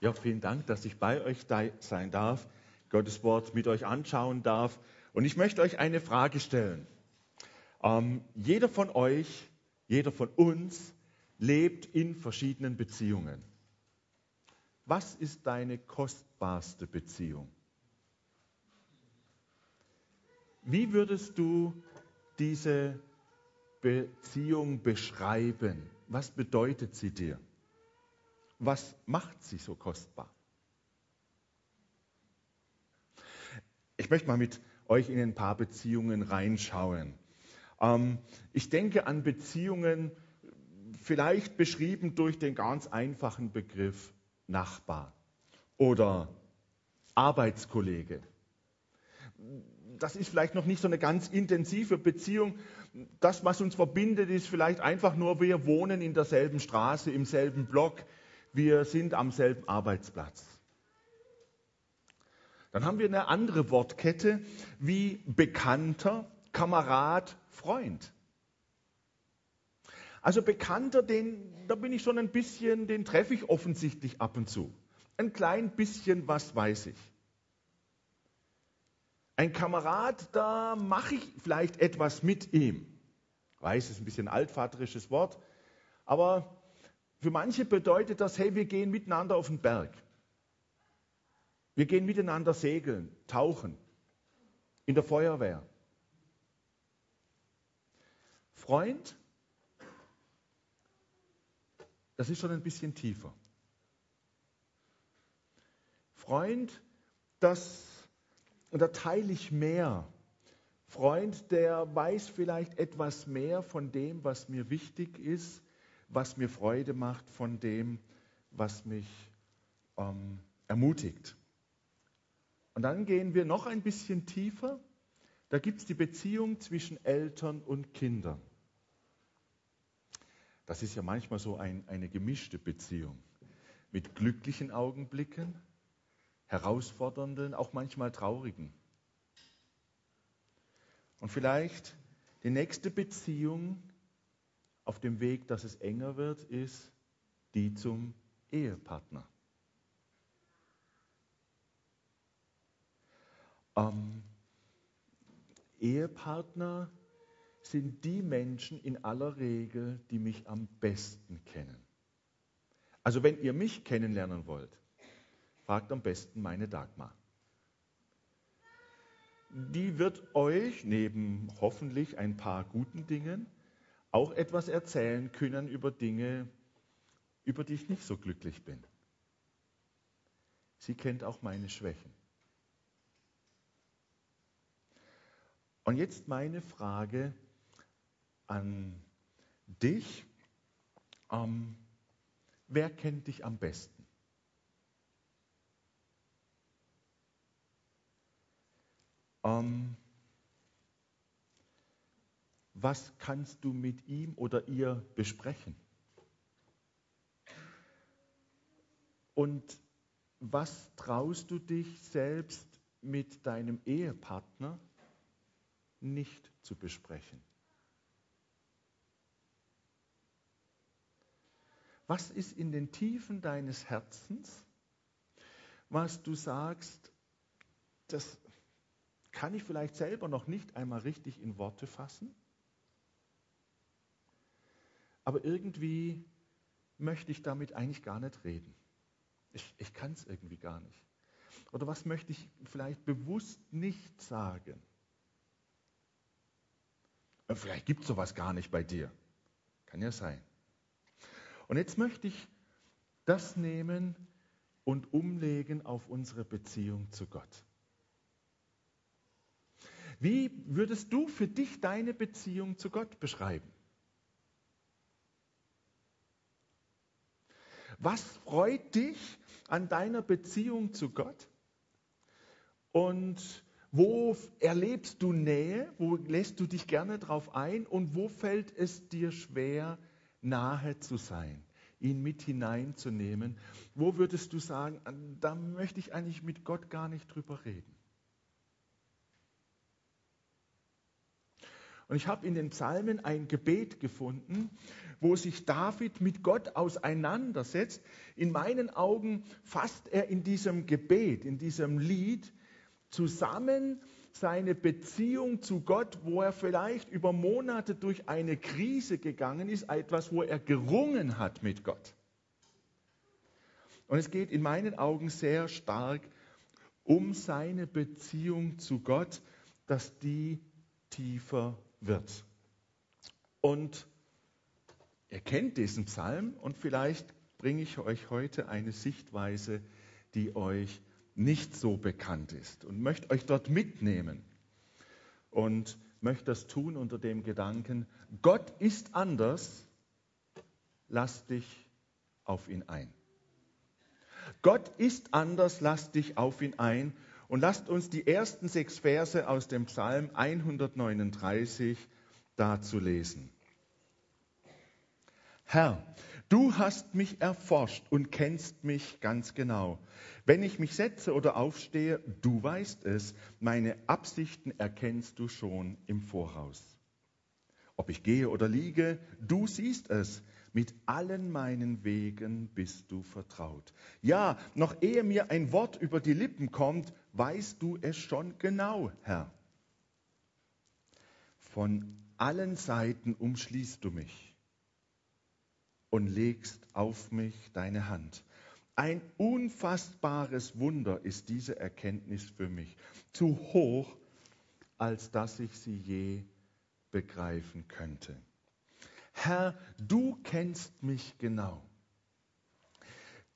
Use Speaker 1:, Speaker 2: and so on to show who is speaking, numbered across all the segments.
Speaker 1: Ja, vielen Dank, dass ich bei euch sein darf, Gottes Wort mit euch anschauen darf. Und ich möchte euch eine Frage stellen. Ähm, jeder von euch, jeder von uns lebt in verschiedenen Beziehungen. Was ist deine kostbarste Beziehung? Wie würdest du diese Beziehung beschreiben? Was bedeutet sie dir? Was macht sie so kostbar? Ich möchte mal mit euch in ein paar Beziehungen reinschauen. Ähm, ich denke an Beziehungen, vielleicht beschrieben durch den ganz einfachen Begriff Nachbar oder Arbeitskollege. Das ist vielleicht noch nicht so eine ganz intensive Beziehung. Das, was uns verbindet, ist vielleicht einfach nur, wir wohnen in derselben Straße, im selben Block, wir sind am selben Arbeitsplatz. Dann haben wir eine andere Wortkette wie Bekannter, Kamerad, Freund. Also Bekannter, den, da bin ich schon ein bisschen, den treffe ich offensichtlich ab und zu. Ein klein bisschen was weiß ich. Ein Kamerad, da mache ich vielleicht etwas mit ihm. Ich weiß, es ist ein bisschen altvaterisches Wort, aber für manche bedeutet das, hey, wir gehen miteinander auf den Berg. Wir gehen miteinander segeln, tauchen, in der Feuerwehr. Freund, das ist schon ein bisschen tiefer. Freund, das, und da teile ich mehr. Freund, der weiß vielleicht etwas mehr von dem, was mir wichtig ist, was mir Freude macht, von dem, was mich ähm, ermutigt. Und dann gehen wir noch ein bisschen tiefer. Da gibt es die Beziehung zwischen Eltern und Kindern. Das ist ja manchmal so ein, eine gemischte Beziehung mit glücklichen Augenblicken, herausfordernden, auch manchmal traurigen. Und vielleicht die nächste Beziehung auf dem Weg, dass es enger wird, ist die zum Ehepartner. Ähm, Ehepartner sind die Menschen in aller Regel, die mich am besten kennen. Also wenn ihr mich kennenlernen wollt, fragt am besten meine Dagmar. Die wird euch neben hoffentlich ein paar guten Dingen auch etwas erzählen können über Dinge, über die ich nicht so glücklich bin. Sie kennt auch meine Schwächen. Und jetzt meine Frage an dich. Ähm, wer kennt dich am besten? Ähm, was kannst du mit ihm oder ihr besprechen? Und was traust du dich selbst mit deinem Ehepartner nicht zu besprechen? Was ist in den Tiefen deines Herzens, was du sagst, das kann ich vielleicht selber noch nicht einmal richtig in Worte fassen? Aber irgendwie möchte ich damit eigentlich gar nicht reden. Ich, ich kann es irgendwie gar nicht. Oder was möchte ich vielleicht bewusst nicht sagen? Vielleicht gibt es sowas gar nicht bei dir. Kann ja sein. Und jetzt möchte ich das nehmen und umlegen auf unsere Beziehung zu Gott. Wie würdest du für dich deine Beziehung zu Gott beschreiben? Was freut dich an deiner Beziehung zu Gott? Und wo erlebst du Nähe? Wo lässt du dich gerne drauf ein? Und wo fällt es dir schwer, nahe zu sein, ihn mit hineinzunehmen? Wo würdest du sagen, da möchte ich eigentlich mit Gott gar nicht drüber reden? Und ich habe in den Psalmen ein Gebet gefunden, wo sich David mit Gott auseinandersetzt. In meinen Augen fasst er in diesem Gebet, in diesem Lied zusammen seine Beziehung zu Gott, wo er vielleicht über Monate durch eine Krise gegangen ist, etwas, wo er gerungen hat mit Gott. Und es geht in meinen Augen sehr stark um seine Beziehung zu Gott, dass die tiefer wird. Und ihr kennt diesen Psalm und vielleicht bringe ich euch heute eine Sichtweise, die euch nicht so bekannt ist und möchte euch dort mitnehmen und möchte das tun unter dem Gedanken, Gott ist anders, lass dich auf ihn ein. Gott ist anders, lass dich auf ihn ein und lasst uns die ersten sechs Verse aus dem Psalm 139 dazu lesen. Herr, du hast mich erforscht und kennst mich ganz genau. Wenn ich mich setze oder aufstehe, du weißt es, meine Absichten erkennst du schon im Voraus. Ob ich gehe oder liege, du siehst es. Mit allen meinen Wegen bist du vertraut. Ja, noch ehe mir ein Wort über die Lippen kommt, weißt du es schon genau, Herr. Von allen Seiten umschließt du mich und legst auf mich deine Hand. Ein unfassbares Wunder ist diese Erkenntnis für mich, zu hoch, als dass ich sie je begreifen könnte. Herr, du kennst mich genau.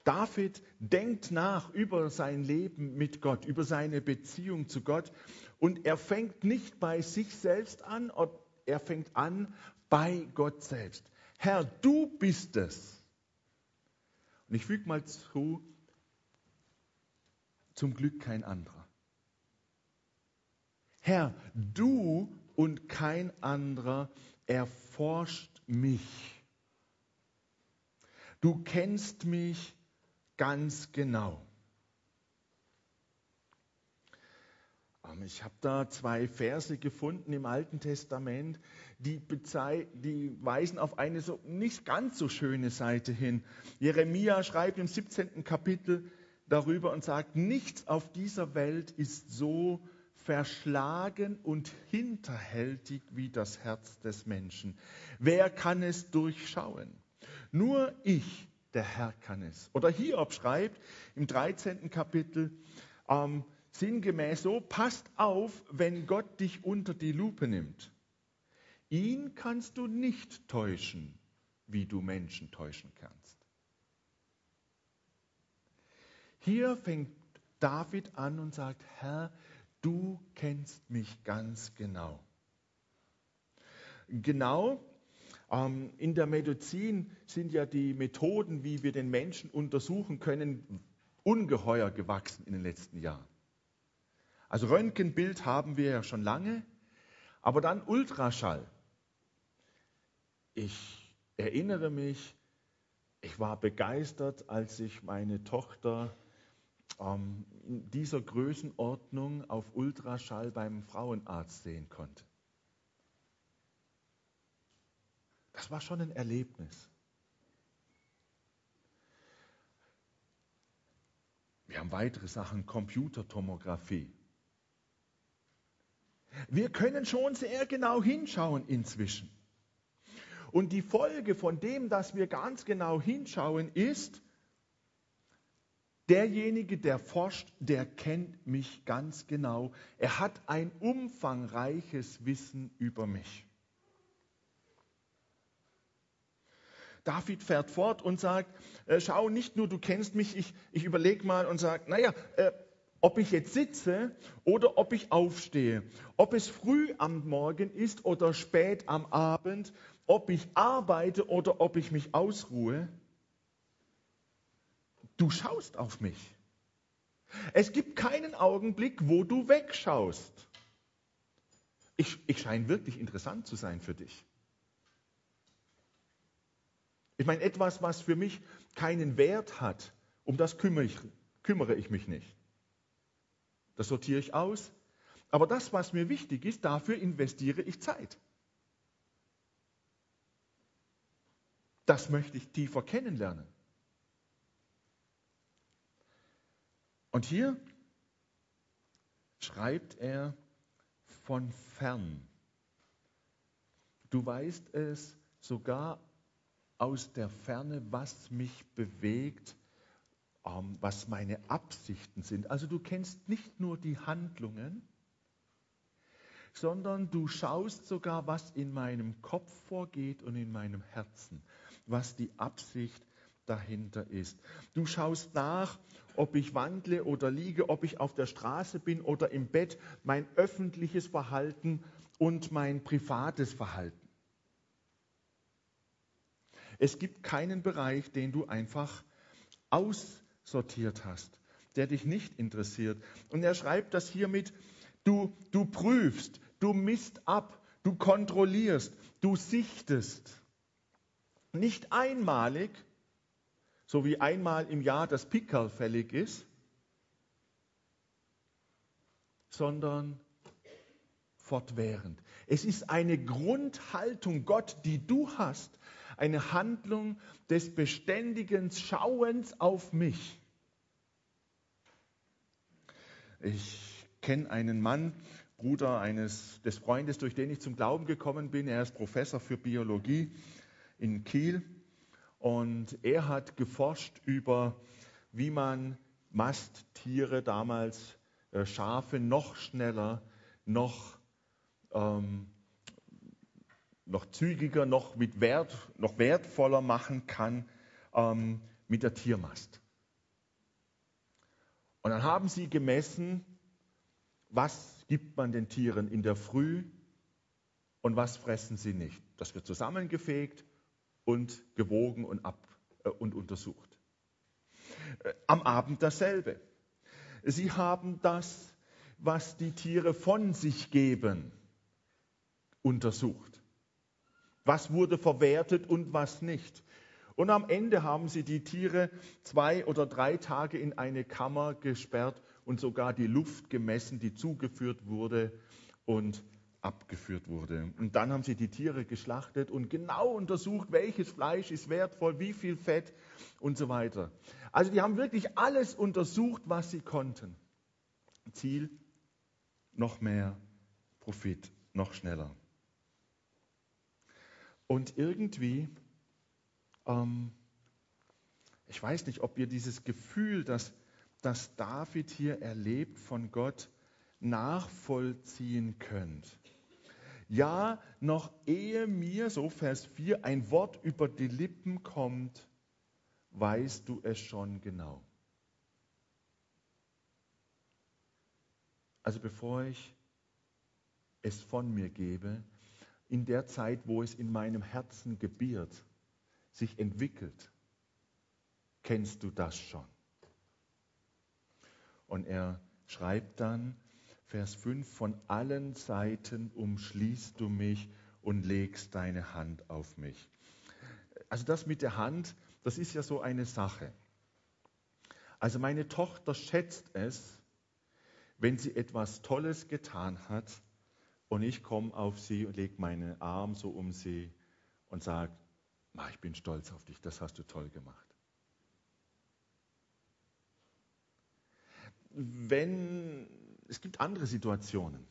Speaker 1: David denkt nach über sein Leben mit Gott, über seine Beziehung zu Gott und er fängt nicht bei sich selbst an, er fängt an bei Gott selbst. Herr, du bist es. Und ich füge mal zu, zum Glück kein anderer. Herr, du und kein anderer erforscht mich. Du kennst mich ganz genau. Ähm, ich habe da zwei Verse gefunden im Alten Testament, die, die, weisen auf eine so nicht ganz so schöne Seite hin. Jeremia schreibt im 17. Kapitel darüber und sagt, nichts auf dieser Welt ist so verschlagen und hinterhältig wie das Herz des Menschen. Wer kann es durchschauen? Nur ich, der Herr, kann es. Oder Hiob schreibt im 13. Kapitel ähm, sinngemäß so, passt auf, wenn Gott dich unter die Lupe nimmt. Ihn kannst du nicht täuschen, wie du Menschen täuschen kannst. Hier fängt David an und sagt, Herr, du kennst mich ganz genau. Genau, in der Medizin sind ja die Methoden, wie wir den Menschen untersuchen können, ungeheuer gewachsen in den letzten Jahren. Also Röntgenbild haben wir ja schon lange, aber dann Ultraschall. Ich erinnere mich, ich war begeistert, als ich meine Tochter ähm, in dieser Größenordnung auf Ultraschall beim Frauenarzt sehen konnte. Das war schon ein Erlebnis. Wir haben weitere Sachen, Computertomographie. Wir können schon sehr genau hinschauen inzwischen. Und die Folge von dem, dass wir ganz genau hinschauen, ist, Derjenige, der forscht, der kennt mich ganz genau. Er hat ein umfangreiches Wissen über mich. David fährt fort und sagt, äh, schau nicht nur, du kennst mich, ich, ich überlege mal und sage, naja, äh, ob ich jetzt sitze oder ob ich aufstehe, ob es früh am Morgen ist oder spät am Abend, ob ich arbeite oder ob ich mich ausruhe, Du schaust auf mich. Es gibt keinen Augenblick, wo du wegschaust. Ich, ich scheine wirklich interessant zu sein für dich. Ich meine, etwas, was für mich keinen Wert hat, um das kümmere ich, kümmere ich mich nicht. Das sortiere ich aus. Aber das, was mir wichtig ist, dafür investiere ich Zeit. Das möchte ich tiefer kennenlernen. Und hier schreibt er von fern. Du weißt es sogar aus der Ferne, was mich bewegt, ähm, was meine Absichten sind. Also du kennst nicht nur die Handlungen, sondern du schaust sogar, was in meinem Kopf vorgeht und in meinem Herzen, was die Absicht dahinter ist. Du schaust nach, ob ich wandle oder liege, ob ich auf der Straße bin oder im Bett, mein öffentliches Verhalten und mein privates Verhalten. Es gibt keinen Bereich, den du einfach aussortiert hast, der dich nicht interessiert. Und er schreibt das hiermit, du, du prüfst, du misst ab, du kontrollierst, du sichtest. Nicht einmalig, so wie einmal im Jahr das Pickerl fällig ist, sondern fortwährend. Es ist eine Grundhaltung Gott, die du hast, eine Handlung des beständigen Schauens auf mich. Ich kenne einen Mann, Bruder eines des Freundes, durch den ich zum Glauben gekommen bin. Er ist Professor für Biologie in Kiel und er hat geforscht über, wie man Masttiere damals, äh, Schafe, noch schneller, noch, ähm, noch zügiger, noch, mit Wert, noch wertvoller machen kann ähm, mit der Tiermast. Und dann haben sie gemessen, was gibt man den Tieren in der Früh und was fressen sie nicht. Das wird zusammengefegt und gewogen und, ab, äh, und untersucht. Äh, am Abend dasselbe. Sie haben das, was die Tiere von sich geben, untersucht. Was wurde verwertet und was nicht. Und am Ende haben sie die Tiere zwei oder drei Tage in eine Kammer gesperrt und sogar die Luft gemessen, die zugeführt wurde und abgeführt wurde. Und dann haben sie die Tiere geschlachtet und genau untersucht, welches Fleisch ist wertvoll, wie viel Fett und so weiter. Also die haben wirklich alles untersucht, was sie konnten. Ziel, noch mehr Profit, noch schneller. Und irgendwie, ähm, ich weiß nicht, ob ihr dieses Gefühl, das, das David hier erlebt von Gott, nachvollziehen könnt. Ja, noch ehe mir, so Vers 4, ein Wort über die Lippen kommt, weißt du es schon genau. Also bevor ich es von mir gebe, in der Zeit, wo es in meinem Herzen gebiert, sich entwickelt, kennst du das schon. Und er schreibt dann, Vers 5, von allen Seiten umschließt du mich und legst deine Hand auf mich. Also das mit der Hand, das ist ja so eine Sache. Also meine Tochter schätzt es, wenn sie etwas Tolles getan hat und ich komme auf sie und lege meinen Arm so um sie und sage, ich bin stolz auf dich, das hast du toll gemacht. Wenn es gibt andere Situationen.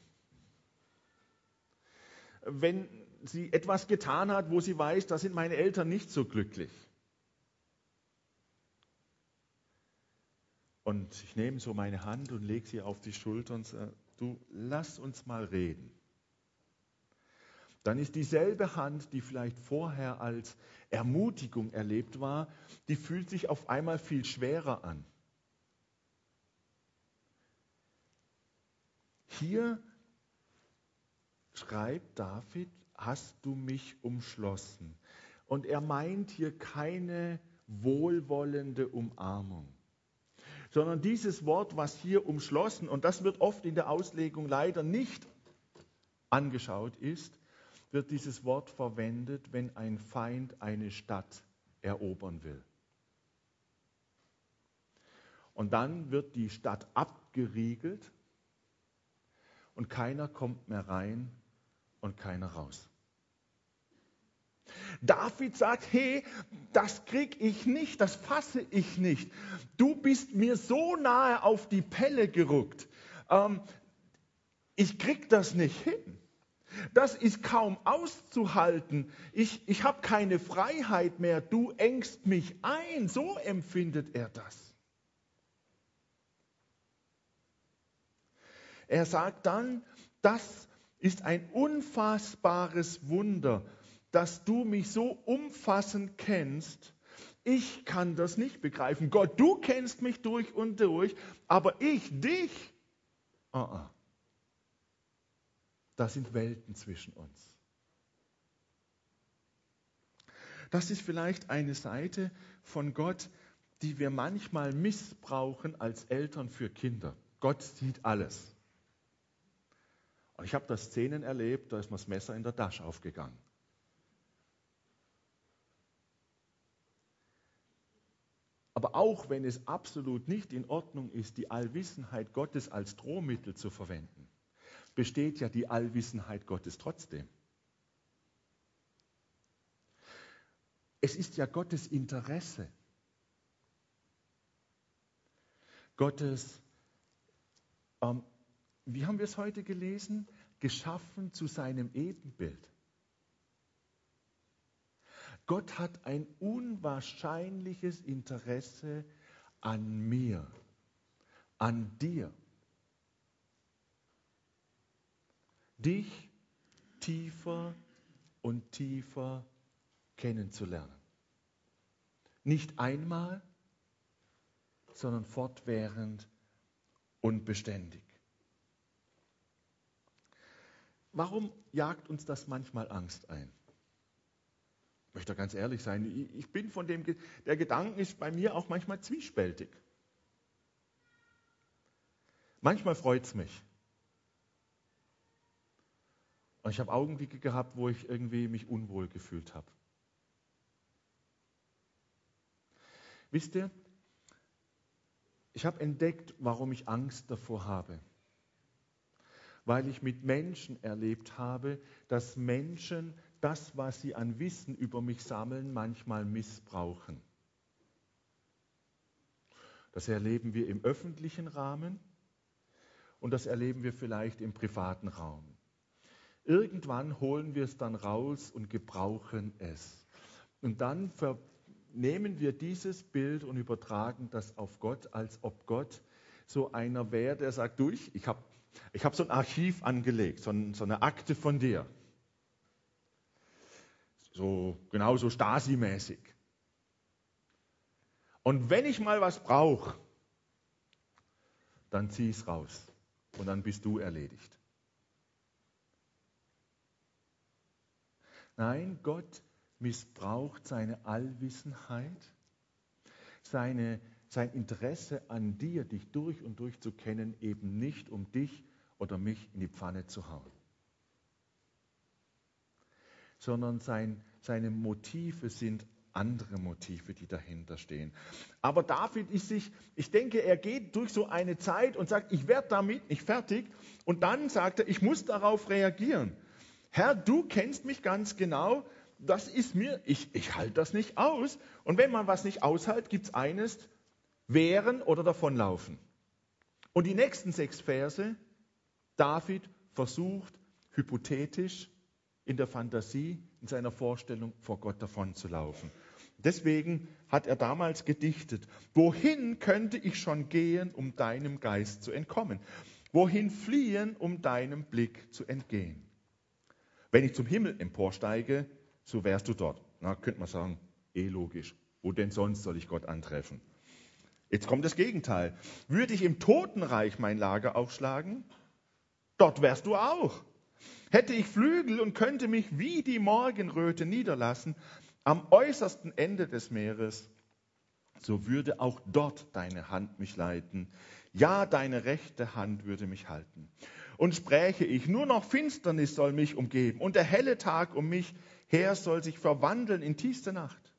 Speaker 1: Wenn sie etwas getan hat, wo sie weiß, da sind meine Eltern nicht so glücklich. Und ich nehme so meine Hand und lege sie auf die Schulter und sage, du lass uns mal reden. Dann ist dieselbe Hand, die vielleicht vorher als Ermutigung erlebt war, die fühlt sich auf einmal viel schwerer an. Hier schreibt David, hast du mich umschlossen. Und er meint hier keine wohlwollende Umarmung, sondern dieses Wort, was hier umschlossen, und das wird oft in der Auslegung leider nicht angeschaut ist, wird dieses Wort verwendet, wenn ein Feind eine Stadt erobern will. Und dann wird die Stadt abgeriegelt und keiner kommt mehr rein und keiner raus. David sagt, hey, das krieg ich nicht, das fasse ich nicht. Du bist mir so nahe auf die Pelle gerückt. Ähm, ich krieg das nicht hin. Das ist kaum auszuhalten. Ich, ich habe keine Freiheit mehr. Du engst mich ein. So empfindet er das. Er sagt dann, das ist ein unfassbares Wunder, dass du mich so umfassend kennst. Ich kann das nicht begreifen. Gott, du kennst mich durch und durch, aber ich dich. Uh -uh. Da sind Welten zwischen uns. Das ist vielleicht eine Seite von Gott, die wir manchmal missbrauchen als Eltern für Kinder. Gott sieht alles. Und ich habe da Szenen erlebt, da ist mir das Messer in der Tasche aufgegangen. Aber auch wenn es absolut nicht in Ordnung ist, die Allwissenheit Gottes als Drohmittel zu verwenden, besteht ja die Allwissenheit Gottes trotzdem. Es ist ja Gottes Interesse, Gottes, ähm, wie haben wir es heute gelesen, geschaffen zu seinem Ebenbild. Gott hat ein unwahrscheinliches Interesse an mir, an dir. Dich tiefer und tiefer kennenzulernen. Nicht einmal, sondern fortwährend und beständig. Warum jagt uns das manchmal Angst ein? Ich möchte ganz ehrlich sein, ich bin von dem, der Gedanke ist bei mir auch manchmal zwiespältig. Manchmal freut es mich. Und ich habe Augenblicke gehabt, wo ich irgendwie mich unwohl gefühlt habe. Wisst ihr, ich habe entdeckt, warum ich Angst davor habe. Weil ich mit Menschen erlebt habe, dass Menschen das, was sie an Wissen über mich sammeln, manchmal missbrauchen. Das erleben wir im öffentlichen Rahmen und das erleben wir vielleicht im privaten Raum. Irgendwann holen wir es dann raus und gebrauchen es. Und dann nehmen wir dieses Bild und übertragen das auf Gott, als ob Gott so einer wäre, der sagt, du, ich, habe ich hab so ein Archiv angelegt, so, ein, so eine Akte von dir. So genauso Stasi-mäßig. Und wenn ich mal was brauche, dann zieh es raus und dann bist du erledigt. Nein, Gott missbraucht seine Allwissenheit, seine, sein Interesse an dir, dich durch und durch zu kennen, eben nicht, um dich oder mich in die Pfanne zu hauen, sondern sein, seine Motive sind andere Motive, die dahinter stehen. Aber David ist sich, ich denke, er geht durch so eine Zeit und sagt, ich werde damit nicht fertig. Und dann sagt er, ich muss darauf reagieren. Herr, du kennst mich ganz genau, das ist mir, ich, ich halte das nicht aus. Und wenn man was nicht aushält, gibt es eines, wehren oder davonlaufen. Und die nächsten sechs Verse, David versucht hypothetisch in der Fantasie, in seiner Vorstellung vor Gott davonzulaufen. Deswegen hat er damals gedichtet, wohin könnte ich schon gehen, um deinem Geist zu entkommen? Wohin fliehen, um deinem Blick zu entgehen? Wenn ich zum Himmel emporsteige, so wärst du dort. Na, könnte man sagen, eh logisch. Wo denn sonst soll ich Gott antreffen? Jetzt kommt das Gegenteil. Würde ich im Totenreich mein Lager aufschlagen, dort wärst du auch. Hätte ich Flügel und könnte mich wie die Morgenröte niederlassen am äußersten Ende des Meeres, so würde auch dort deine Hand mich leiten. Ja, deine rechte Hand würde mich halten und spräche ich, nur noch Finsternis soll mich umgeben und der helle Tag um mich her soll sich verwandeln in tiefste Nacht,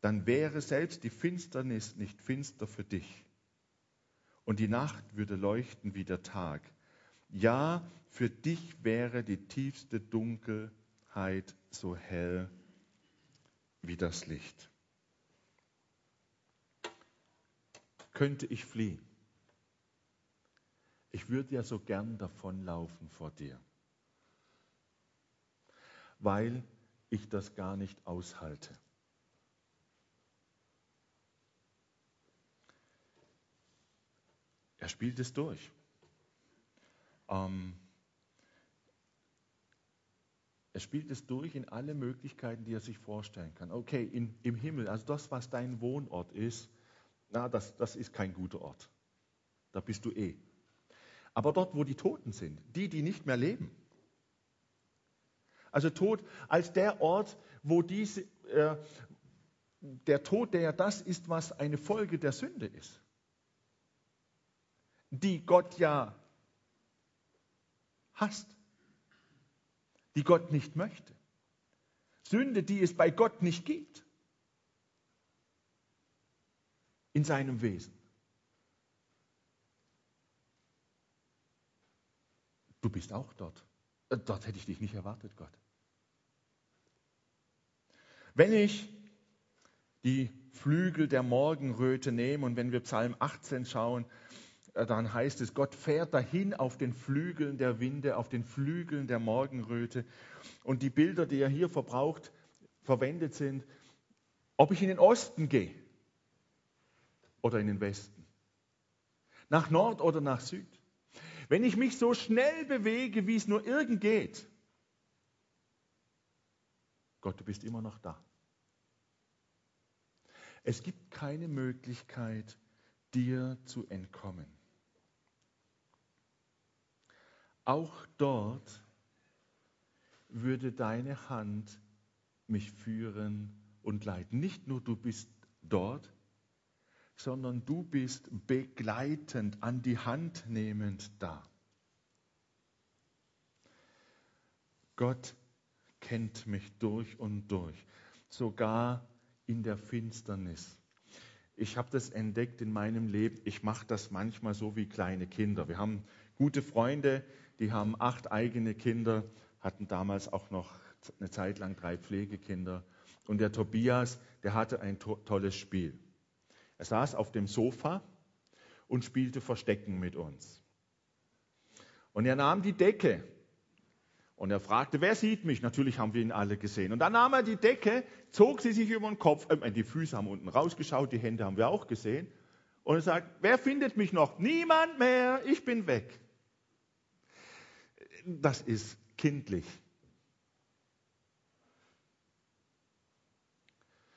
Speaker 1: dann wäre selbst die Finsternis nicht finster für dich und die Nacht würde leuchten wie der Tag. Ja, für dich wäre die tiefste Dunkelheit so hell wie das Licht. Könnte ich fliehen? Ich würde ja so gern davonlaufen vor dir, weil ich das gar nicht aushalte. Er spielt es durch. Ähm, er spielt es durch in alle Möglichkeiten, die er sich vorstellen kann. Okay, in, im Himmel, also das, was dein Wohnort ist, na, das, das ist kein guter Ort. Da bist du eh. Aber dort, wo die Toten sind, die, die nicht mehr leben. Also Tod als der Ort, wo diese, äh, der Tod, der ja das ist, was eine Folge der Sünde ist, die Gott ja hasst, die Gott nicht möchte. Sünde, die es bei Gott nicht gibt in seinem Wesen. Du bist auch dort. Äh, dort hätte ich dich nicht erwartet, Gott. Wenn ich die Flügel der Morgenröte nehme und wenn wir Psalm 18 schauen, äh, dann heißt es, Gott fährt dahin auf den Flügeln der Winde, auf den Flügeln der Morgenröte. Und die Bilder, die er hier verbraucht, verwendet sind, ob ich in den Osten gehe oder in den Westen, nach Nord oder nach Süd. Wenn ich mich so schnell bewege, wie es nur irgend geht, Gott, du bist immer noch da. Es gibt keine Möglichkeit, dir zu entkommen. Auch dort würde deine Hand mich führen und leiten. Nicht nur du bist dort, sondern du bist begleitend, an die Hand nehmend da. Gott kennt mich durch und durch, sogar in der Finsternis. Ich habe das entdeckt in meinem Leben. Ich mache das manchmal so wie kleine Kinder. Wir haben gute Freunde, die haben acht eigene Kinder, hatten damals auch noch eine Zeit lang drei Pflegekinder. Und der Tobias, der hatte ein to tolles Spiel. Er saß auf dem Sofa und spielte Verstecken mit uns. Und er nahm die Decke und er fragte, wer sieht mich? Natürlich haben wir ihn alle gesehen. Und dann nahm er die Decke, zog sie sich über den Kopf, äh, die Füße haben unten rausgeschaut, die Hände haben wir auch gesehen. Und er sagt, wer findet mich noch? Niemand mehr, ich bin weg das ist kindlich.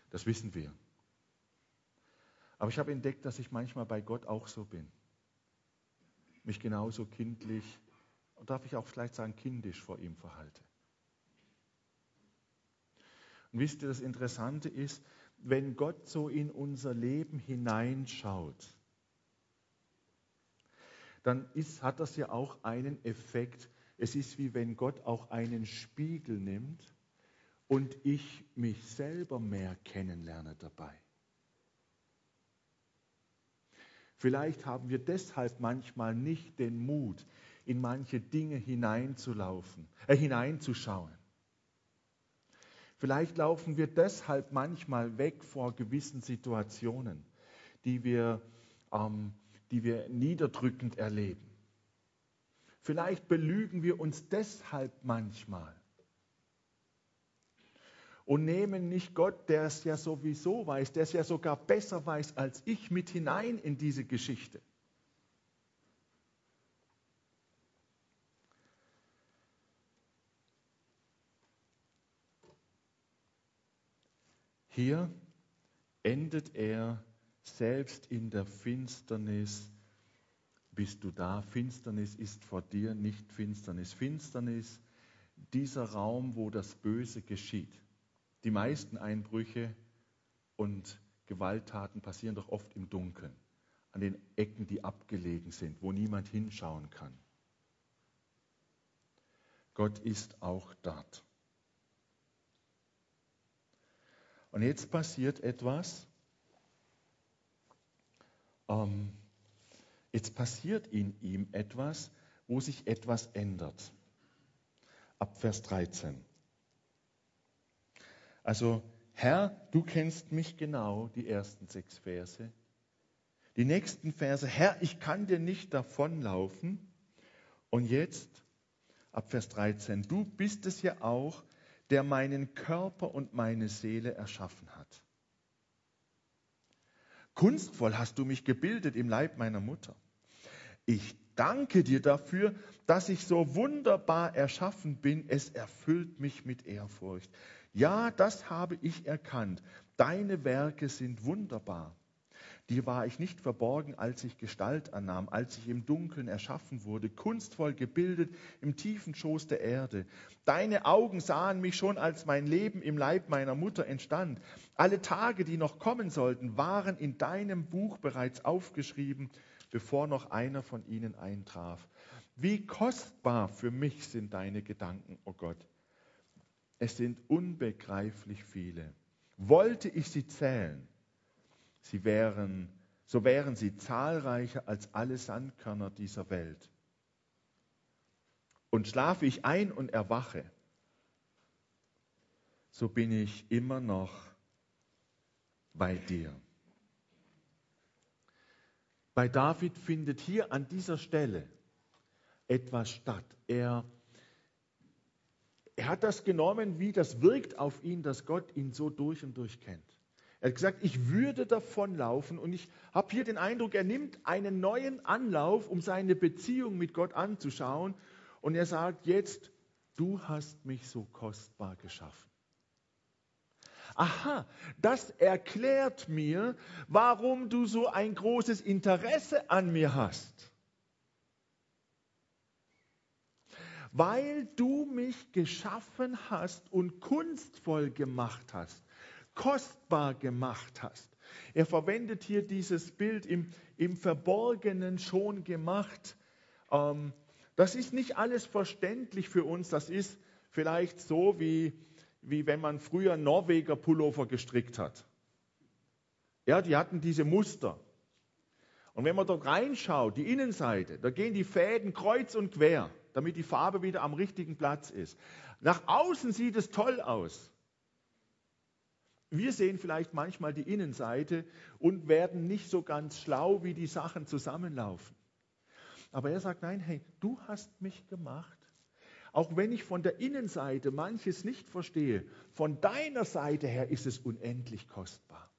Speaker 1: Das wissen wir. Aber ich habe entdeckt, dass ich manchmal bei Gott auch so bin. Mich genauso kindlich, darf ich auch vielleicht sagen, kindisch vor ihm verhalte. Und wisst ihr, das Interessante ist, wenn Gott so in unser Leben hineinschaut, dann ist, hat das ja auch einen Effekt es ist wie wenn Gott auch einen Spiegel nimmt und ich mich selber mehr kennenlerne dabei. Vielleicht haben wir deshalb manchmal nicht den Mut, in manche Dinge hineinzulaufen, äh, hineinzuschauen. Vielleicht laufen wir deshalb manchmal weg vor gewissen Situationen, die wir, ähm, die wir niederdrückend erleben. Vielleicht belügen wir uns deshalb manchmal und nehmen nicht Gott, der es ja sowieso weiß, der es ja sogar besser weiß als ich, mit hinein in diese Geschichte. Hier endet er selbst in der Finsternis bist du da. Finsternis ist vor dir nicht Finsternis. Finsternis, dieser Raum, wo das Böse geschieht. Die meisten Einbrüche und Gewalttaten passieren doch oft im Dunkeln, an den Ecken, die abgelegen sind, wo niemand hinschauen kann. Gott ist auch dort. Und jetzt passiert etwas. Ähm, Jetzt passiert in ihm etwas, wo sich etwas ändert. Ab Vers 13. Also, Herr, du kennst mich genau, die ersten sechs Verse. Die nächsten Verse, Herr, ich kann dir nicht davonlaufen. Und jetzt, ab Vers 13, du bist es ja auch, der meinen Körper und meine Seele erschaffen hat. Kunstvoll hast du mich gebildet im Leib meiner Mutter. Ich danke dir dafür, dass ich so wunderbar erschaffen bin. Es erfüllt mich mit Ehrfurcht. Ja, das habe ich erkannt. Deine Werke sind wunderbar. Dir war ich nicht verborgen, als ich Gestalt annahm, als ich im Dunkeln erschaffen wurde, kunstvoll gebildet im tiefen Schoß der Erde. Deine Augen sahen mich schon, als mein Leben im Leib meiner Mutter entstand. Alle Tage, die noch kommen sollten, waren in deinem Buch bereits aufgeschrieben, bevor noch einer von ihnen eintraf. Wie kostbar für mich sind deine Gedanken, o oh Gott. Es sind unbegreiflich viele. Wollte ich sie zählen, Sie wären, so wären sie zahlreicher als alle Sandkörner dieser Welt. Und schlafe ich ein und erwache, so bin ich immer noch bei dir. Bei David findet hier an dieser Stelle etwas statt. Er, er hat das genommen, wie das wirkt auf ihn, dass Gott ihn so durch und durch kennt. Er hat gesagt, ich würde davonlaufen und ich habe hier den Eindruck, er nimmt einen neuen Anlauf, um seine Beziehung mit Gott anzuschauen und er sagt jetzt, du hast mich so kostbar geschaffen. Aha, das erklärt mir, warum du so ein großes Interesse an mir hast. Weil du mich geschaffen hast und kunstvoll gemacht hast kostbar gemacht hast. Er verwendet hier dieses Bild im, im Verborgenen schon gemacht. Ähm, das ist nicht alles verständlich für uns. Das ist vielleicht so, wie, wie wenn man früher Norweger Pullover gestrickt hat. Ja, die hatten diese Muster. Und wenn man dort reinschaut, die Innenseite, da gehen die Fäden kreuz und quer, damit die Farbe wieder am richtigen Platz ist. Nach außen sieht es toll aus. Wir sehen vielleicht manchmal die Innenseite und werden nicht so ganz schlau, wie die Sachen zusammenlaufen. Aber er sagt, nein, hey, du hast mich gemacht. Auch wenn ich von der Innenseite manches nicht verstehe, von deiner Seite her ist es unendlich kostbar.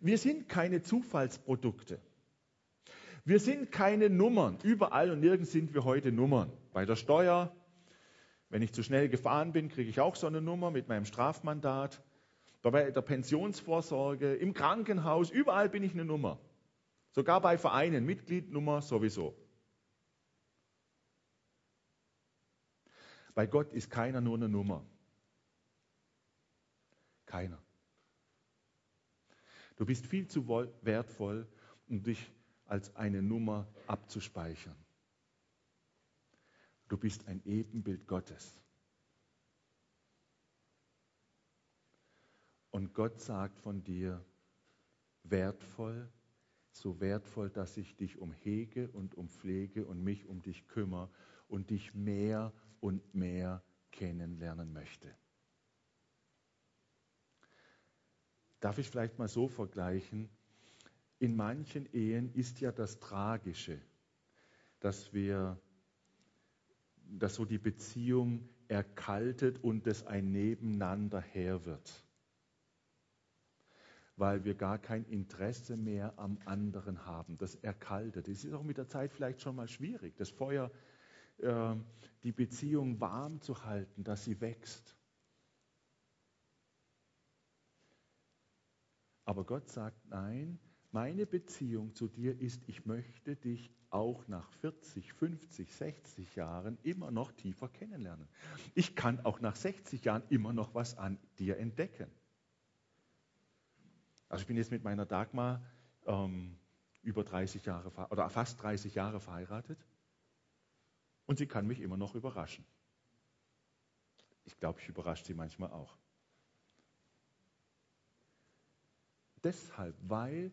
Speaker 1: Wir sind keine Zufallsprodukte. Wir sind keine Nummern. Überall und nirgends sind wir heute Nummern. Bei der Steuer, wenn ich zu schnell gefahren bin, kriege ich auch so eine Nummer mit meinem Strafmandat. Bei der Pensionsvorsorge, im Krankenhaus, überall bin ich eine Nummer. Sogar bei Vereinen, Mitgliednummer sowieso. Bei Gott ist keiner nur eine Nummer. Keiner. Du bist viel zu wertvoll, um dich als eine Nummer abzuspeichern. Du bist ein Ebenbild Gottes. Und Gott sagt von dir, wertvoll, so wertvoll, dass ich dich umhege und umpflege und mich um dich kümmere und dich mehr und mehr kennenlernen möchte. Darf ich vielleicht mal so vergleichen? In manchen Ehen ist ja das Tragische, dass wir dass so die Beziehung erkaltet und es ein Nebeneinander her wird. Weil wir gar kein Interesse mehr am anderen haben. Das erkaltet. Es ist auch mit der Zeit vielleicht schon mal schwierig, das Feuer, äh, die Beziehung warm zu halten, dass sie wächst. Aber Gott sagt, nein, meine Beziehung zu dir ist, ich möchte dich auch nach 40, 50, 60 Jahren immer noch tiefer kennenlernen. Ich kann auch nach 60 Jahren immer noch was an dir entdecken. Also ich bin jetzt mit meiner Dagmar ähm, über 30 Jahre oder fast 30 Jahre verheiratet und sie kann mich immer noch überraschen. Ich glaube, ich überrasche sie manchmal auch. Deshalb, weil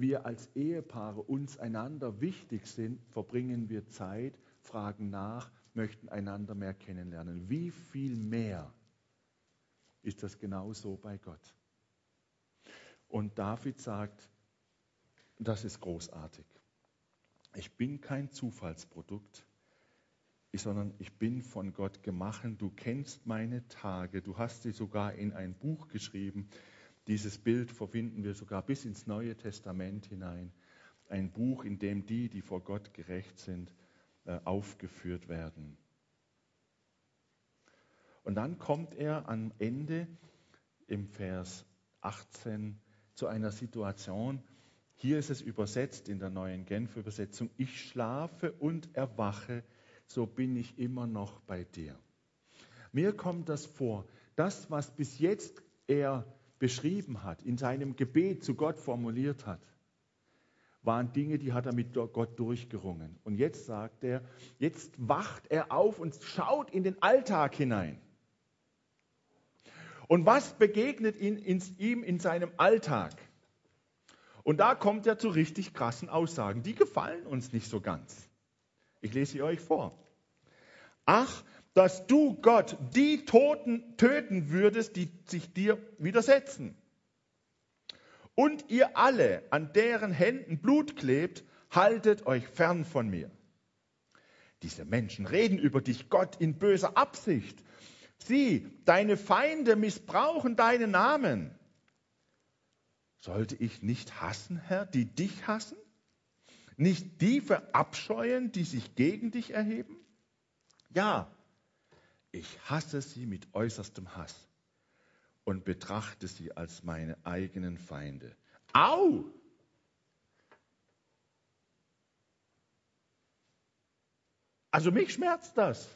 Speaker 1: wir als Ehepaare uns einander wichtig sind, verbringen wir Zeit, fragen nach, möchten einander mehr kennenlernen. Wie viel mehr ist das genauso bei Gott? Und David sagt, das ist großartig. Ich bin kein Zufallsprodukt, sondern ich bin von Gott gemacht. Du kennst meine Tage. Du hast sie sogar in ein Buch geschrieben. Dieses Bild verbinden wir sogar bis ins Neue Testament hinein. Ein Buch, in dem die, die vor Gott gerecht sind, äh, aufgeführt werden. Und dann kommt er am Ende im Vers 18 zu einer Situation, hier ist es übersetzt in der neuen Genfer Übersetzung, ich schlafe und erwache, so bin ich immer noch bei dir. Mir kommt das vor, das, was bis jetzt er beschrieben hat, in seinem Gebet zu Gott formuliert hat, waren Dinge, die hat er mit Gott durchgerungen. Und jetzt sagt er, jetzt wacht er auf und schaut in den Alltag hinein. Und was begegnet ihm in seinem Alltag? Und da kommt er zu richtig krassen Aussagen. Die gefallen uns nicht so ganz. Ich lese sie euch vor. Ach, dass du Gott die Toten töten würdest, die sich dir widersetzen. Und ihr alle, an deren Händen Blut klebt, haltet euch fern von mir. Diese Menschen reden über dich, Gott, in böser Absicht. Sie, deine Feinde missbrauchen deinen Namen. Sollte ich nicht hassen, Herr, die dich hassen? Nicht die verabscheuen, die sich gegen dich erheben? Ja, ich hasse sie mit äußerstem Hass und betrachte sie als meine eigenen Feinde. Au! Also mich schmerzt das.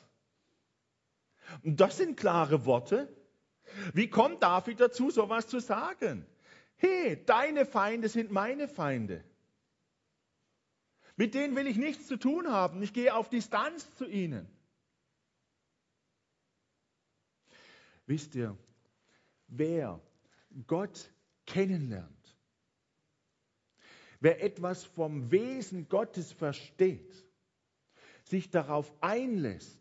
Speaker 1: Das sind klare Worte. Wie kommt David dazu, sowas zu sagen? Hey, deine Feinde sind meine Feinde. Mit denen will ich nichts zu tun haben. Ich gehe auf Distanz zu ihnen. Wisst ihr, wer Gott kennenlernt, wer etwas vom Wesen Gottes versteht, sich darauf einlässt,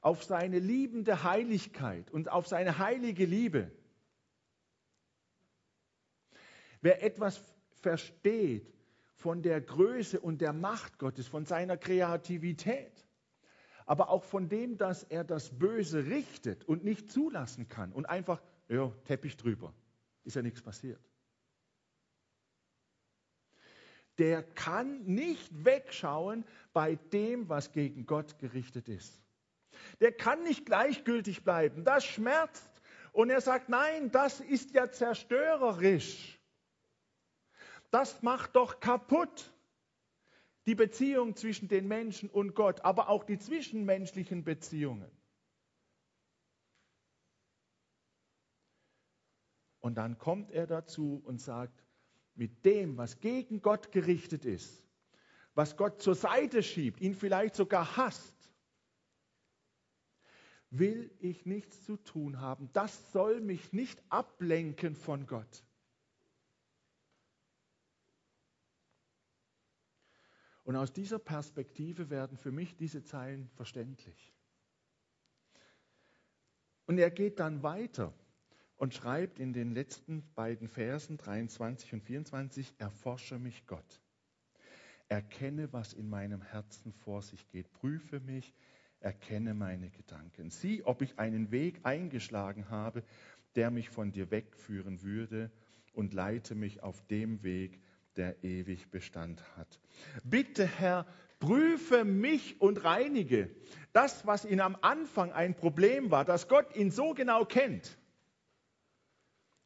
Speaker 1: auf seine liebende Heiligkeit und auf seine heilige Liebe, wer etwas versteht von der Größe und der Macht Gottes, von seiner Kreativität, aber auch von dem, dass er das Böse richtet und nicht zulassen kann und einfach, ja, Teppich drüber, ist ja nichts passiert. Der kann nicht wegschauen bei dem, was gegen Gott gerichtet ist. Der kann nicht gleichgültig bleiben. Das schmerzt. Und er sagt, nein, das ist ja zerstörerisch. Das macht doch kaputt die Beziehung zwischen den Menschen und Gott, aber auch die zwischenmenschlichen Beziehungen. Und dann kommt er dazu und sagt, mit dem, was gegen Gott gerichtet ist, was Gott zur Seite schiebt, ihn vielleicht sogar hasst, will ich nichts zu tun haben. Das soll mich nicht ablenken von Gott. Und aus dieser Perspektive werden für mich diese Zeilen verständlich. Und er geht dann weiter und schreibt in den letzten beiden Versen 23 und 24, erforsche mich Gott. Erkenne, was in meinem Herzen vor sich geht. Prüfe mich, erkenne meine Gedanken. Sieh, ob ich einen Weg eingeschlagen habe, der mich von dir wegführen würde und leite mich auf dem Weg, der ewig Bestand hat. Bitte, Herr, prüfe mich und reinige. Das, was ihn am Anfang ein Problem war, dass Gott ihn so genau kennt.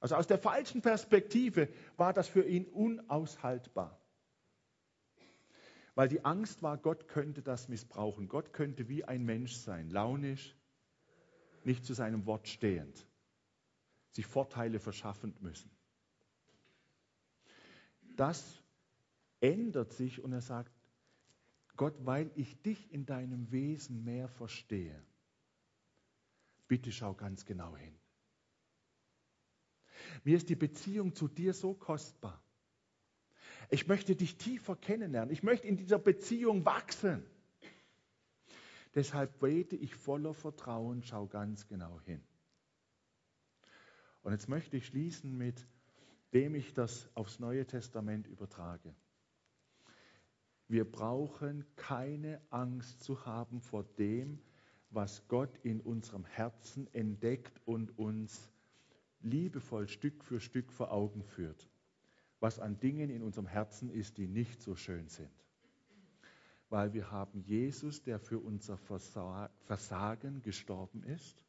Speaker 1: Also aus der falschen Perspektive war das für ihn unaushaltbar. Weil die Angst war, Gott könnte das missbrauchen. Gott könnte wie ein Mensch sein, launisch, nicht zu seinem Wort stehend, sich Vorteile verschaffend müssen das ändert sich und er sagt, Gott, weil ich dich in deinem Wesen mehr verstehe, bitte schau ganz genau hin. Mir ist die Beziehung zu dir so kostbar. Ich möchte dich tiefer kennenlernen. Ich möchte in dieser Beziehung wachsen. Deshalb bete ich voller Vertrauen, schau ganz genau hin. Und jetzt möchte ich schließen mit dem ich das aufs Neue Testament übertrage. Wir brauchen keine Angst zu haben vor dem, was Gott in unserem Herzen entdeckt und uns liebevoll Stück für Stück vor Augen führt, was an Dingen in unserem Herzen ist, die nicht so schön sind. Weil wir haben Jesus, der für unser Versagen gestorben ist,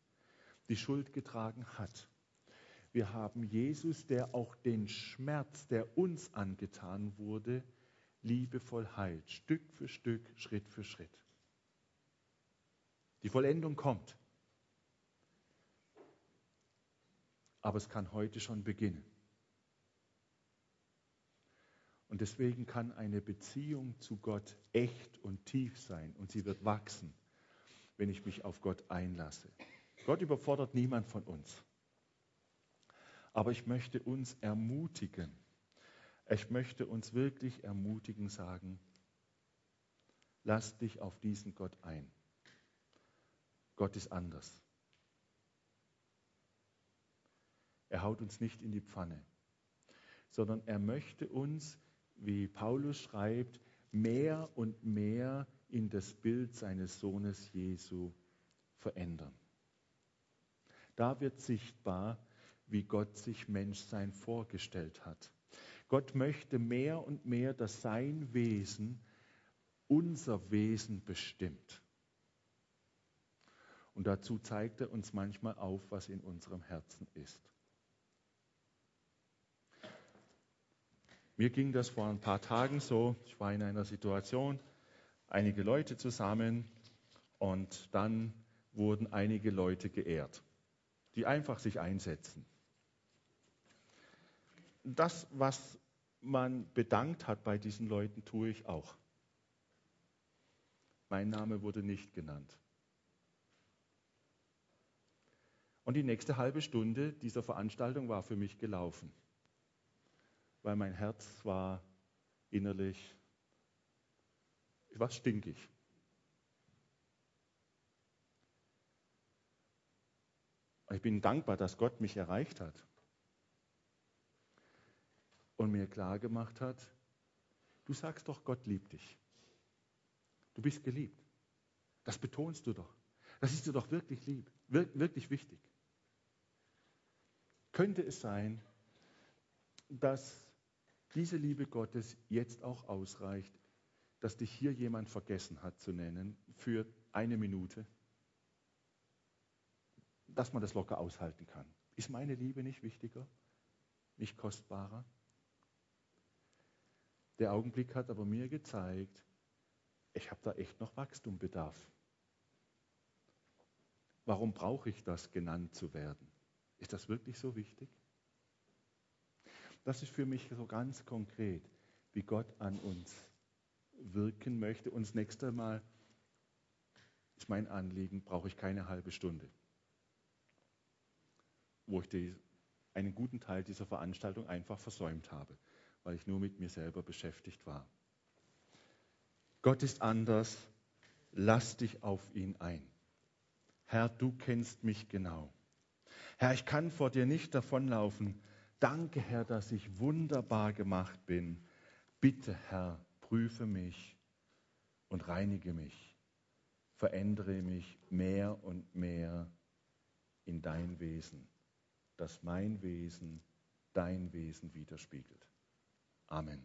Speaker 1: die Schuld getragen hat. Wir haben Jesus, der auch den Schmerz, der uns angetan wurde, liebevoll heilt, Stück für Stück, Schritt für Schritt. Die Vollendung kommt. Aber es kann heute schon beginnen. Und deswegen kann eine Beziehung zu Gott echt und tief sein und sie wird wachsen, wenn ich mich auf Gott einlasse. Gott überfordert niemand von uns. Aber ich möchte uns ermutigen. Ich möchte uns wirklich ermutigen, sagen, lass dich auf diesen Gott ein. Gott ist anders. Er haut uns nicht in die Pfanne, sondern er möchte uns, wie Paulus schreibt, mehr und mehr in das Bild seines Sohnes Jesu verändern. Da wird sichtbar, wie Gott sich Menschsein vorgestellt hat. Gott möchte mehr und mehr, dass sein Wesen unser Wesen bestimmt. Und dazu zeigt er uns manchmal auf, was in unserem Herzen ist. Mir ging das vor ein paar Tagen so. Ich war in einer Situation, einige Leute zusammen und dann wurden einige Leute geehrt, die einfach sich einsetzen das, was man bedankt hat bei diesen Leuten, tue ich auch. Mein Name wurde nicht genannt. Und die nächste halbe Stunde dieser Veranstaltung war für mich gelaufen, weil mein Herz war innerlich, ich war stinkig. Ich bin dankbar, dass Gott mich erreicht hat und mir klar gemacht hat, du sagst doch, Gott liebt dich. Du bist geliebt. Das betonst du doch. Das ist dir doch wirklich lieb, wirklich wichtig. Könnte es sein, dass diese Liebe Gottes jetzt auch ausreicht, dass dich hier jemand vergessen hat zu nennen für eine Minute? Dass man das locker aushalten kann. Ist meine Liebe nicht wichtiger, nicht kostbarer? Der Augenblick hat aber mir gezeigt, ich habe da echt noch Wachstumbedarf. Warum brauche ich das, genannt zu werden? Ist das wirklich so wichtig? Das ist für mich so ganz konkret, wie Gott an uns wirken möchte. Und das nächste Mal ist mein Anliegen, brauche ich keine halbe Stunde, wo ich die, einen guten Teil dieser Veranstaltung einfach versäumt habe weil ich nur mit mir selber beschäftigt war. Gott ist anders, lass dich auf ihn ein. Herr, du kennst mich genau. Herr, ich kann vor dir nicht davonlaufen. Danke, Herr, dass ich wunderbar gemacht bin. Bitte, Herr, prüfe mich und reinige mich. Verändere mich mehr und mehr in dein Wesen, dass mein Wesen dein Wesen widerspiegelt. Amen.